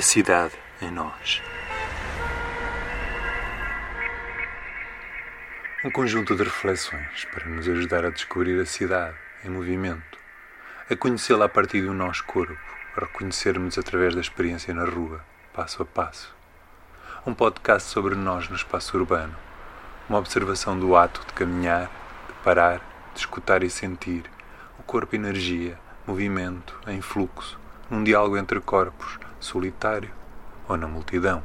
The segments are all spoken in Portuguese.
A cidade em nós. Um conjunto de reflexões para nos ajudar a descobrir a cidade em movimento, a conhecê-la a partir do nosso corpo, a reconhecermos através da experiência na rua, passo a passo. Um podcast sobre nós no espaço urbano, uma observação do ato de caminhar, de parar, de escutar e sentir, o corpo energia, movimento, em fluxo, num diálogo entre corpos, solitário ou na multidão.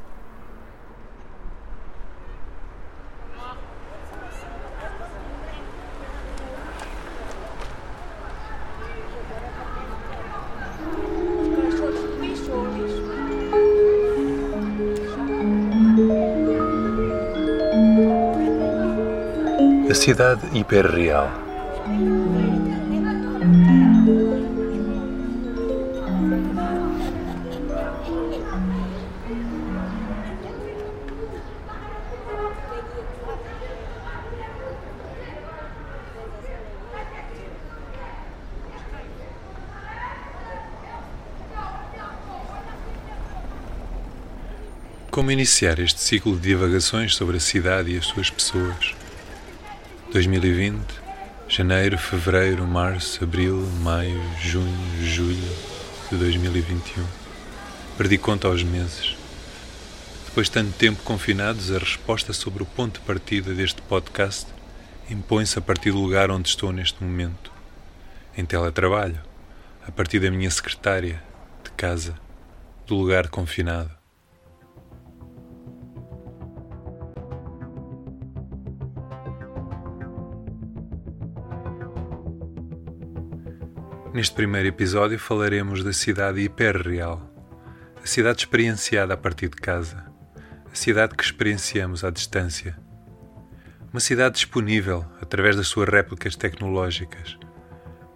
A cidade hiperreal. Como iniciar este ciclo de divagações sobre a cidade e as suas pessoas? 2020, janeiro, fevereiro, março, abril, maio, junho, julho de 2021. Perdi conta aos meses. Depois de tanto tempo confinados, a resposta sobre o ponto de partida deste podcast impõe-se a partir do lugar onde estou neste momento. Em teletrabalho, a partir da minha secretária, de casa, do lugar confinado. Neste primeiro episódio falaremos da cidade hiperreal, a cidade experienciada a partir de casa, a cidade que experienciamos à distância. Uma cidade disponível através das suas réplicas tecnológicas,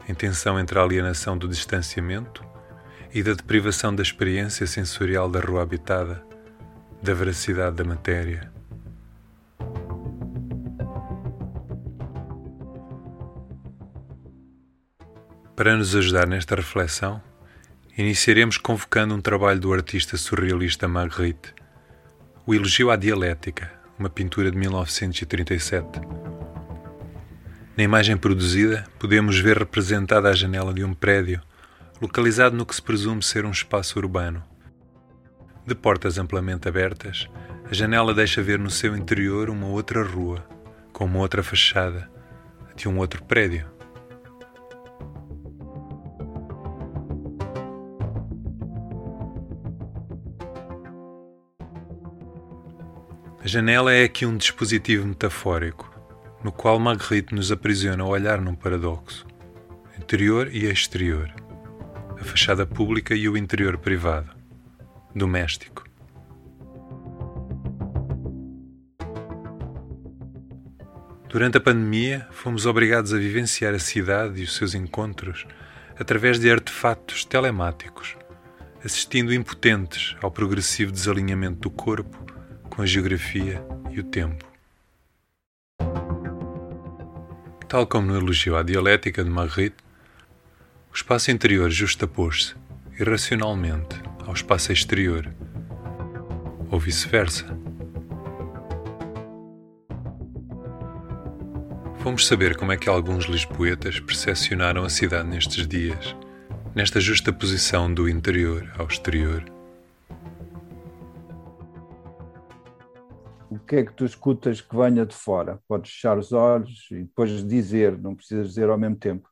em tensão entre a alienação do distanciamento e da deprivação da experiência sensorial da rua habitada, da veracidade da matéria. Para nos ajudar nesta reflexão, iniciaremos convocando um trabalho do artista surrealista Magritte, O Elogio à Dialética, uma pintura de 1937. Na imagem produzida, podemos ver representada a janela de um prédio, localizado no que se presume ser um espaço urbano. De portas amplamente abertas, a janela deixa ver no seu interior uma outra rua, com uma outra fachada, de um outro prédio. Janela é aqui um dispositivo metafórico, no qual Magritte nos aprisiona o olhar num paradoxo, interior e exterior, a fachada pública e o interior privado, doméstico. Durante a pandemia, fomos obrigados a vivenciar a cidade e os seus encontros através de artefatos telemáticos, assistindo impotentes ao progressivo desalinhamento do corpo com a geografia e o tempo. Tal como no elogio à dialética de Magritte, o espaço interior justapôs-se irracionalmente ao espaço exterior, ou vice-versa. Fomos saber como é que alguns lisboetas percepcionaram a cidade nestes dias, nesta justaposição do interior ao exterior. O que é que tu escutas que venha de fora? Podes fechar os olhos e depois dizer, não precisas dizer ao mesmo tempo.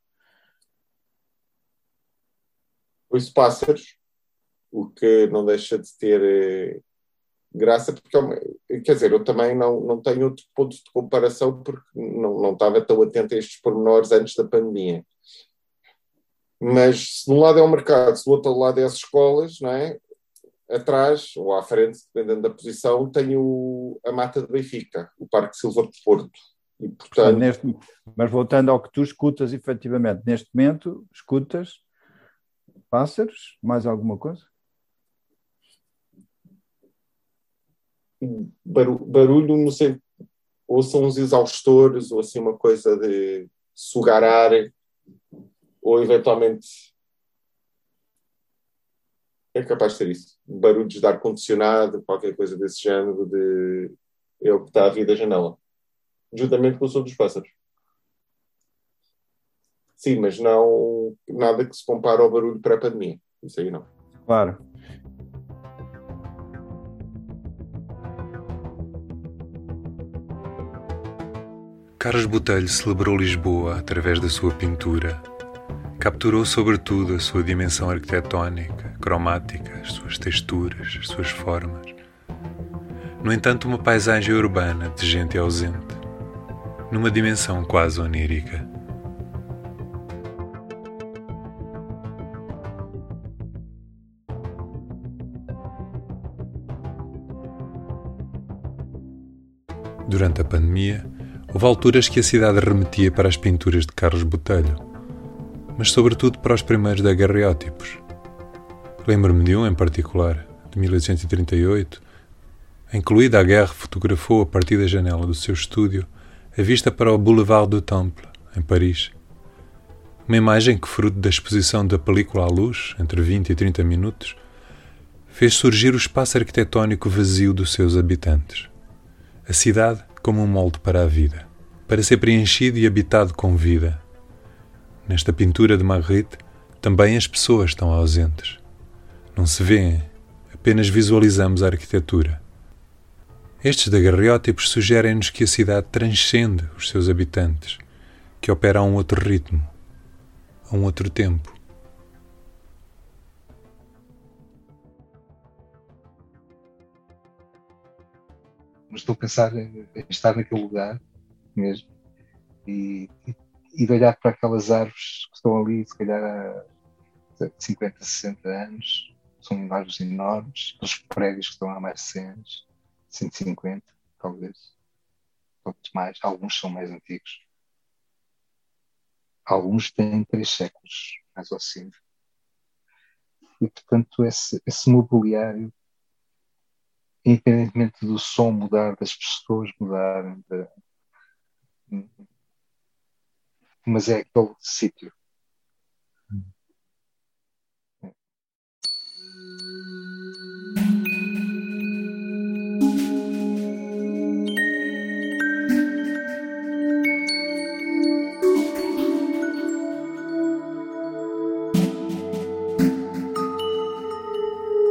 Ouço pássaros, o que não deixa de ter eh, graça, porque, quer dizer, eu também não, não tenho outro ponto de comparação porque não, não estava tão atento a estes pormenores antes da pandemia. Mas se de um lado é o mercado, se do outro lado é as escolas, não é? Atrás, ou à frente, dependendo da posição, tenho a Mata de Benfica, o Parque Silva de Porto. E, portanto... neste, mas voltando ao que tu escutas, efetivamente, neste momento, escutas pássaros, mais alguma coisa? Barulho, não sei, ou são uns exaustores, ou assim uma coisa de sugar ar, ou eventualmente É capaz de ser isso. Barulhos de ar-condicionado, qualquer coisa desse género, de é o que está a vir da janela. Juntamente com o som dos pássaros. Sim, mas não nada que se compare ao barulho pré-pandemia. Isso aí não. Claro. Carlos Botelho celebrou Lisboa através da sua pintura. Capturou sobretudo a sua dimensão arquitetónica, cromática, as suas texturas, as suas formas. No entanto, uma paisagem urbana de gente ausente, numa dimensão quase onírica. Durante a pandemia, houve alturas que a cidade remetia para as pinturas de Carlos Botelho, mas sobretudo para os primeiros daguerreótipos. Lembro-me de um em particular, de 1838, em que Louis Daguerre fotografou a partir da janela do seu estúdio a vista para o Boulevard du Temple, em Paris. Uma imagem que, fruto da exposição da película à luz, entre 20 e 30 minutos, fez surgir o espaço arquitetónico vazio dos seus habitantes a cidade como um molde para a vida, para ser preenchido e habitado com vida. Nesta pintura de Magritte, também as pessoas estão ausentes. Não se vêem, apenas visualizamos a arquitetura. Estes daguerreótipos sugerem-nos que a cidade transcende os seus habitantes, que opera a um outro ritmo, a um outro tempo. mas estou a pensar em, estar naquele lugar mesmo e, e, e, de olhar para aquelas árvores que estão ali, se calhar há 50, 60 anos, são árvores enormes, os prédios que estão há mais de 100 anos, 150, talvez, outros mais, alguns são mais antigos. Alguns têm três séculos, mais ou assim. E, portanto, esse, esse mobiliário independentemente do som mudar, das pessoas mudarem. Mas é aquele sítio.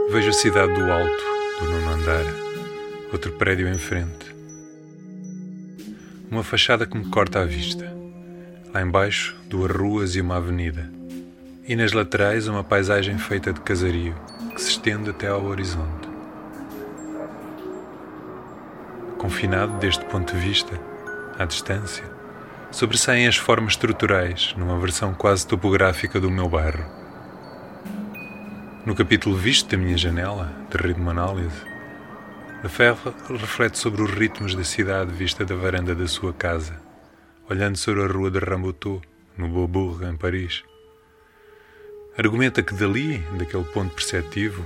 Vejo a cidade do alto do nono andar, outro prédio em frente. Uma fachada que me corta a vista. Lá embaixo, duas ruas e uma avenida. E nas laterais, uma paisagem feita de casario, que se estende até ao horizonte. Confinado deste ponto de vista, à distância, sobressaem as formas estruturais numa versão quase topográfica do meu bairro no capítulo Visto da minha janela, de ritmo análise, Lefebvre reflete sobre os ritmos da cidade vista da varanda da sua casa, olhando sobre a rua de Rambuteau, no Beaubourg, em Paris. Argumenta que dali, daquele ponto perceptivo,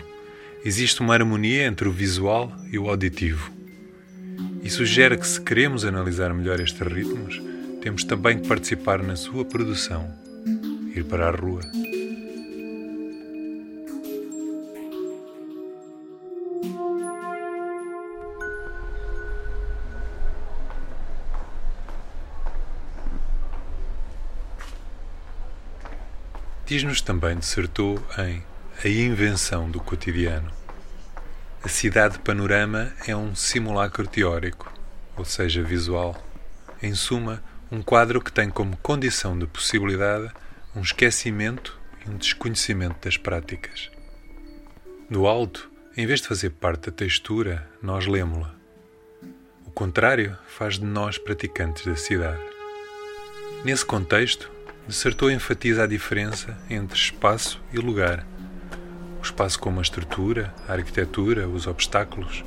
existe uma harmonia entre o visual e o auditivo. E sugere que, se queremos analisar melhor estes ritmos, temos também que participar na sua produção, ir para a rua. Diz-nos também dissertou em A Invenção do Cotidiano. A cidade panorama é um simulacro teórico, ou seja, visual. Em suma, um quadro que tem como condição de possibilidade um esquecimento e um desconhecimento das práticas. Do alto, em vez de fazer parte da textura, nós lemos-la. O contrário faz de nós praticantes da cidade. Nesse contexto, Dissertou enfatiza a diferença entre espaço e lugar. O espaço como a estrutura, a arquitetura, os obstáculos,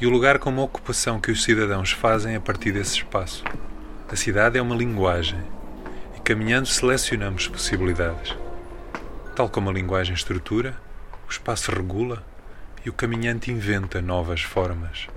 e o lugar como a ocupação que os cidadãos fazem a partir desse espaço. A cidade é uma linguagem, e caminhando selecionamos possibilidades. Tal como a linguagem estrutura, o espaço regula e o caminhante inventa novas formas.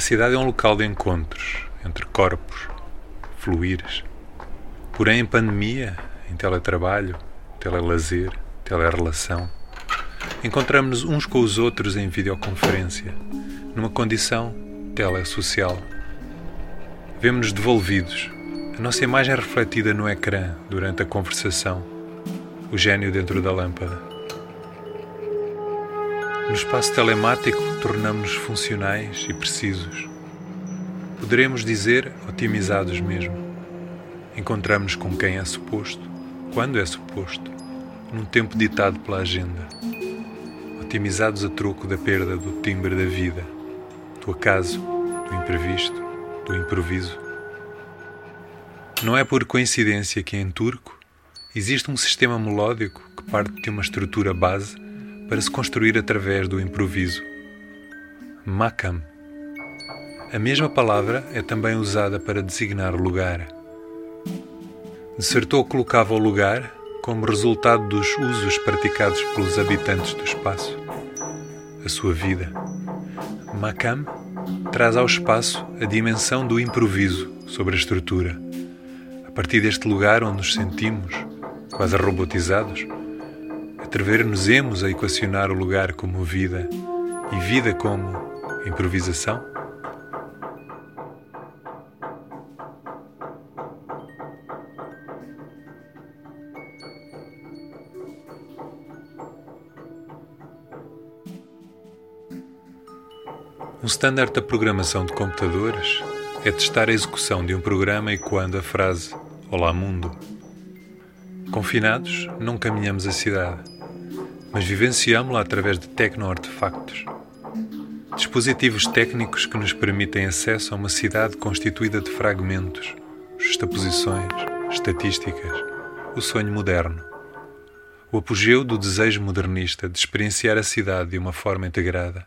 A cidade é um local de encontros entre corpos, fluires. Porém, em pandemia, em teletrabalho, telelazer, telerelação, encontramos-nos uns com os outros em videoconferência, numa condição telesocial. Vemos-nos devolvidos, a nossa imagem é refletida no ecrã durante a conversação, o gênio dentro da lâmpada. Espaço telemático, tornamos-nos funcionais e precisos. Poderemos dizer otimizados mesmo. Encontramos-nos com quem é suposto, quando é suposto, num tempo ditado pela agenda. Otimizados a troco da perda do timbre da vida, do acaso, do imprevisto, do improviso. Não é por coincidência que em turco existe um sistema melódico que parte de uma estrutura base para se construir através do improviso. Makam. A mesma palavra é também usada para designar lugar. Dissertou colocava o lugar como resultado dos usos praticados pelos habitantes do espaço, a sua vida. Makam traz ao espaço a dimensão do improviso sobre a estrutura. A partir deste lugar onde nos sentimos, quase robotizados, atrever-nos-emos a equacionar o lugar como vida e vida como improvisação? Um standard da programação de computadores é testar a execução de um programa ecoando a frase Olá Mundo. Confinados, não caminhamos a cidade, mas vivenciamos-la através de tecno-artefactos. Dispositivos técnicos que nos permitem acesso a uma cidade constituída de fragmentos, justaposições, estatísticas, o sonho moderno. O apogeu do desejo modernista de experienciar a cidade de uma forma integrada.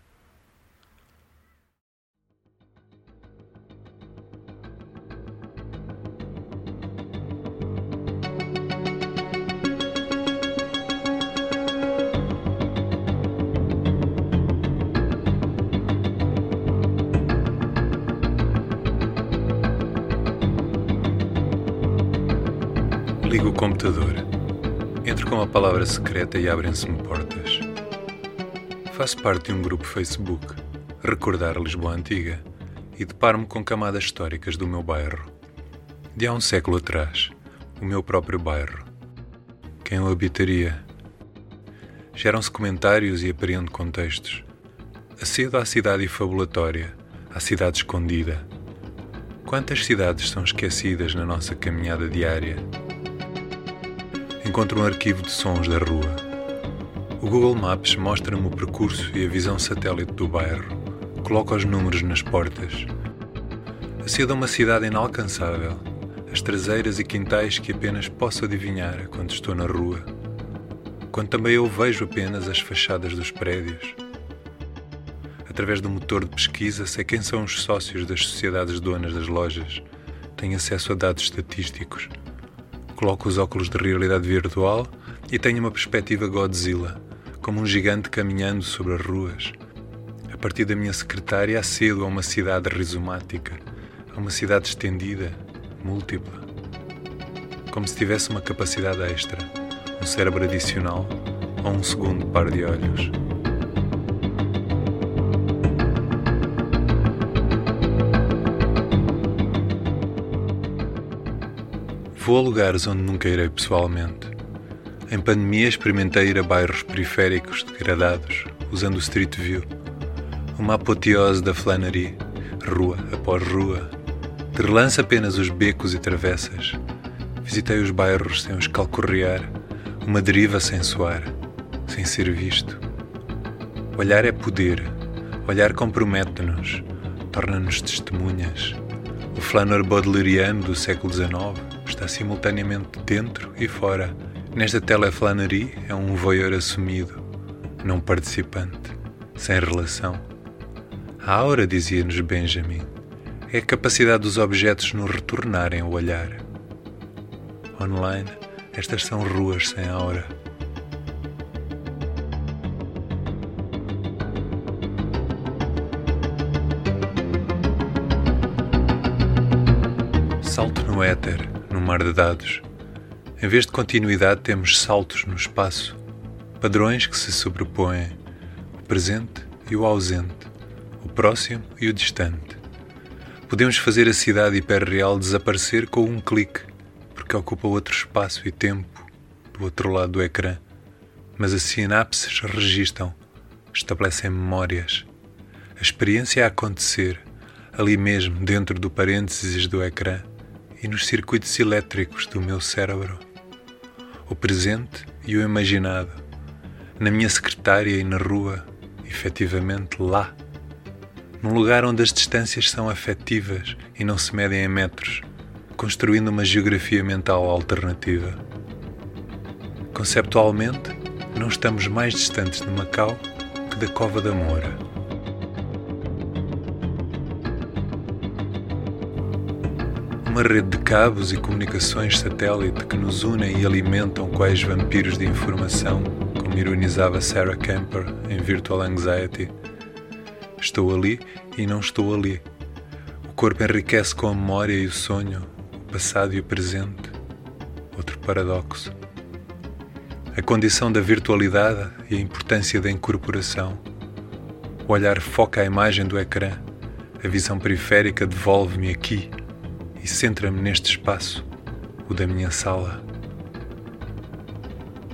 Ligo o computador. Entro com a palavra secreta e abrem-se-me portas. Faço parte de um grupo Facebook, Recordar Lisboa Antiga, e deparo-me com camadas históricas do meu bairro. De há um século atrás, o meu próprio bairro. Quem o habitaria? Geram-se comentários e apreendo contextos. Acedo à cidade fabulatória, à cidade escondida. Quantas cidades são esquecidas na nossa caminhada diária? Encontro um arquivo de sons da rua. O Google Maps mostra-me o percurso e a visão satélite do bairro. Coloca os números nas portas. Acedo a uma cidade inalcançável, as traseiras e quintais que apenas posso adivinhar quando estou na rua, quando também eu vejo apenas as fachadas dos prédios. Através do motor de pesquisa, sei quem são os sócios das sociedades donas das lojas. Tenho acesso a dados estatísticos Coloco os óculos de realidade virtual e tenho uma perspectiva Godzilla, como um gigante caminhando sobre as ruas. A partir da minha secretária acedo a uma cidade rizomática, a uma cidade estendida, múltipla. Como se tivesse uma capacidade extra, um cérebro adicional ou um segundo par de olhos. Vou a lugares onde nunca irei pessoalmente. Em pandemia experimentei ir a bairros periféricos degradados, usando o Street View. Uma apoteose da flânerie, rua após rua. De relance apenas os becos e travessas. Visitei os bairros sem os calcorrear, uma deriva sem soar, sem ser visto. Olhar é poder, olhar compromete-nos, torna-nos testemunhas. O flanor baudelairiano do século XIX simultaneamente dentro e fora. Nesta teleflanerie é um voyeur assumido, não participante, sem relação. A aura, dizia-nos Benjamin, é a capacidade dos objetos nos retornarem o olhar. Online, estas são ruas sem aura. Dados. Em vez de continuidade, temos saltos no espaço, padrões que se sobrepõem, o presente e o ausente, o próximo e o distante. Podemos fazer a cidade hiperreal desaparecer com um clique, porque ocupa outro espaço e tempo do outro lado do ecrã. Mas as sinapses registam, estabelecem memórias. A experiência a acontecer, ali mesmo, dentro do parênteses do ecrã e nos circuitos elétricos do meu cérebro. O presente e o imaginado, na minha secretária e na rua, efetivamente lá num lugar onde as distâncias são afetivas e não se medem em metros, construindo uma geografia mental alternativa. Conceptualmente, não estamos mais distantes de Macau que da Cova da Moura. Uma rede de cabos e comunicações satélite que nos unem e alimentam quais vampiros de informação, como ironizava Sarah Camper em Virtual Anxiety Estou ali e não estou ali. O corpo enriquece com a memória e o sonho, o passado e o presente. Outro paradoxo. A condição da virtualidade e a importância da incorporação. O olhar foca a imagem do ecrã. A visão periférica devolve-me aqui e centra-me neste espaço, o da minha sala.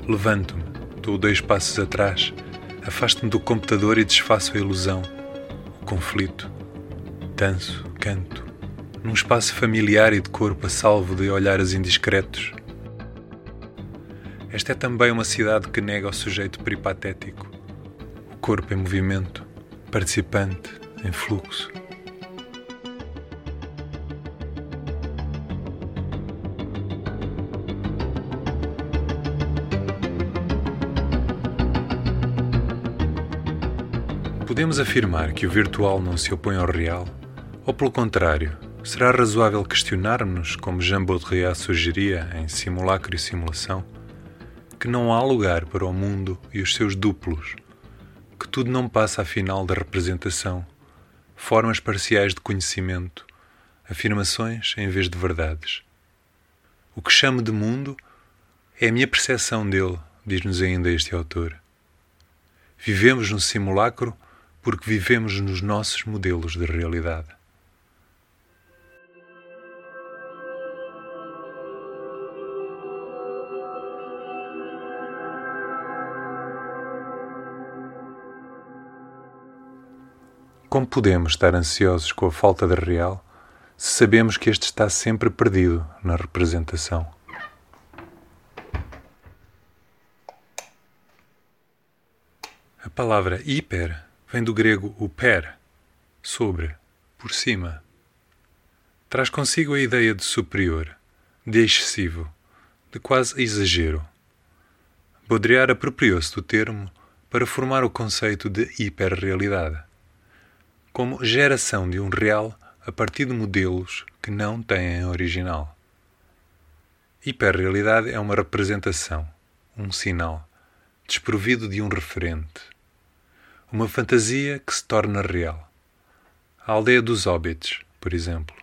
Levanto-me, dou dois passos atrás, afasto-me do computador e desfaço a ilusão conflito, danço, canto, num espaço familiar e de corpo a salvo de olhares indiscretos. Esta é também uma cidade que nega o sujeito peripatético, o corpo em movimento, participante, em fluxo. Podemos afirmar que o virtual não se opõe ao real? Ou, pelo contrário, será razoável questionar-nos, como Jean Baudrillard sugeria em Simulacro e Simulação, que não há lugar para o mundo e os seus duplos, que tudo não passa afinal da representação, formas parciais de conhecimento, afirmações em vez de verdades. O que chamo de mundo é a minha percepção dele, diz-nos ainda este autor. Vivemos no simulacro porque vivemos nos nossos modelos de realidade. Como podemos estar ansiosos com a falta de real se sabemos que este está sempre perdido na representação? A palavra hiper vem do grego uper, sobre, por cima. Traz consigo a ideia de superior, de excessivo, de quase exagero. Baudrillard apropriou-se do termo para formar o conceito de hiperrealidade, como geração de um real a partir de modelos que não têm original. Hiperrealidade é uma representação, um sinal, desprovido de um referente uma fantasia que se torna real. A aldeia dos hobbits, por exemplo.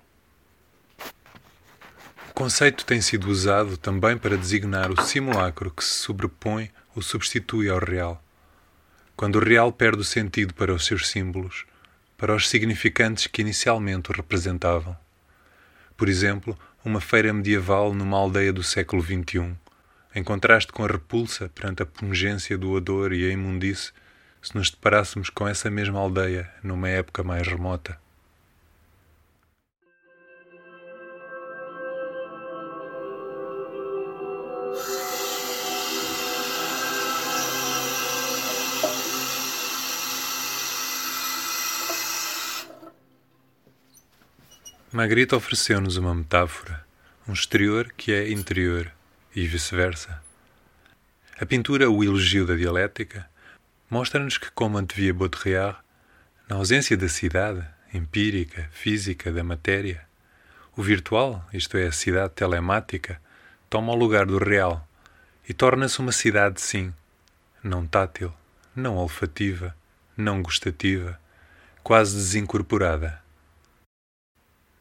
O conceito tem sido usado também para designar o simulacro que se sobrepõe ou substitui ao real. Quando o real perde o sentido para os seus símbolos, para os significantes que inicialmente o representavam. Por exemplo, uma feira medieval numa aldeia do século XXI, em contraste com a repulsa perante a pungência do odor e a imundice se nos deparássemos com essa mesma aldeia numa época mais remota. Magritte ofereceu-nos uma metáfora, um exterior que é interior e vice-versa. A pintura O Elogio da Dialética mostra-nos que, como antevia Baudrillard, na ausência da cidade empírica, física, da matéria, o virtual, isto é, a cidade telemática, toma o lugar do real e torna-se uma cidade, sim, não tátil, não olfativa, não gustativa, quase desincorporada.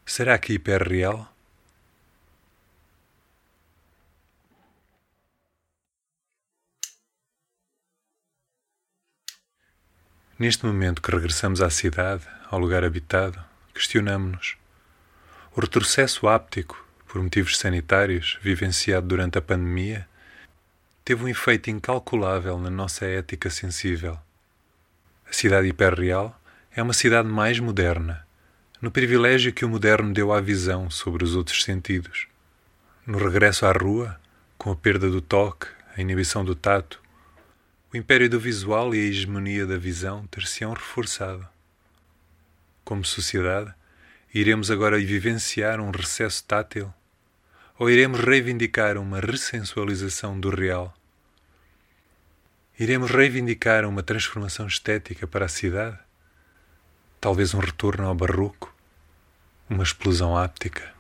Será que hiperreal? Neste momento que regressamos à cidade, ao lugar habitado, questionamos-nos. O retrocesso áptico, por motivos sanitários, vivenciado durante a pandemia, teve um efeito incalculável na nossa ética sensível. A cidade hiperreal é uma cidade mais moderna, no privilégio que o moderno deu à visão sobre os outros sentidos. No regresso à rua, com a perda do toque, a inibição do tato, o império do visual e a hegemonia da visão ter-se-ão reforçado. Como sociedade, iremos agora vivenciar um recesso tátil ou iremos reivindicar uma ressensualização do real? Iremos reivindicar uma transformação estética para a cidade? Talvez um retorno ao barroco? Uma explosão áptica?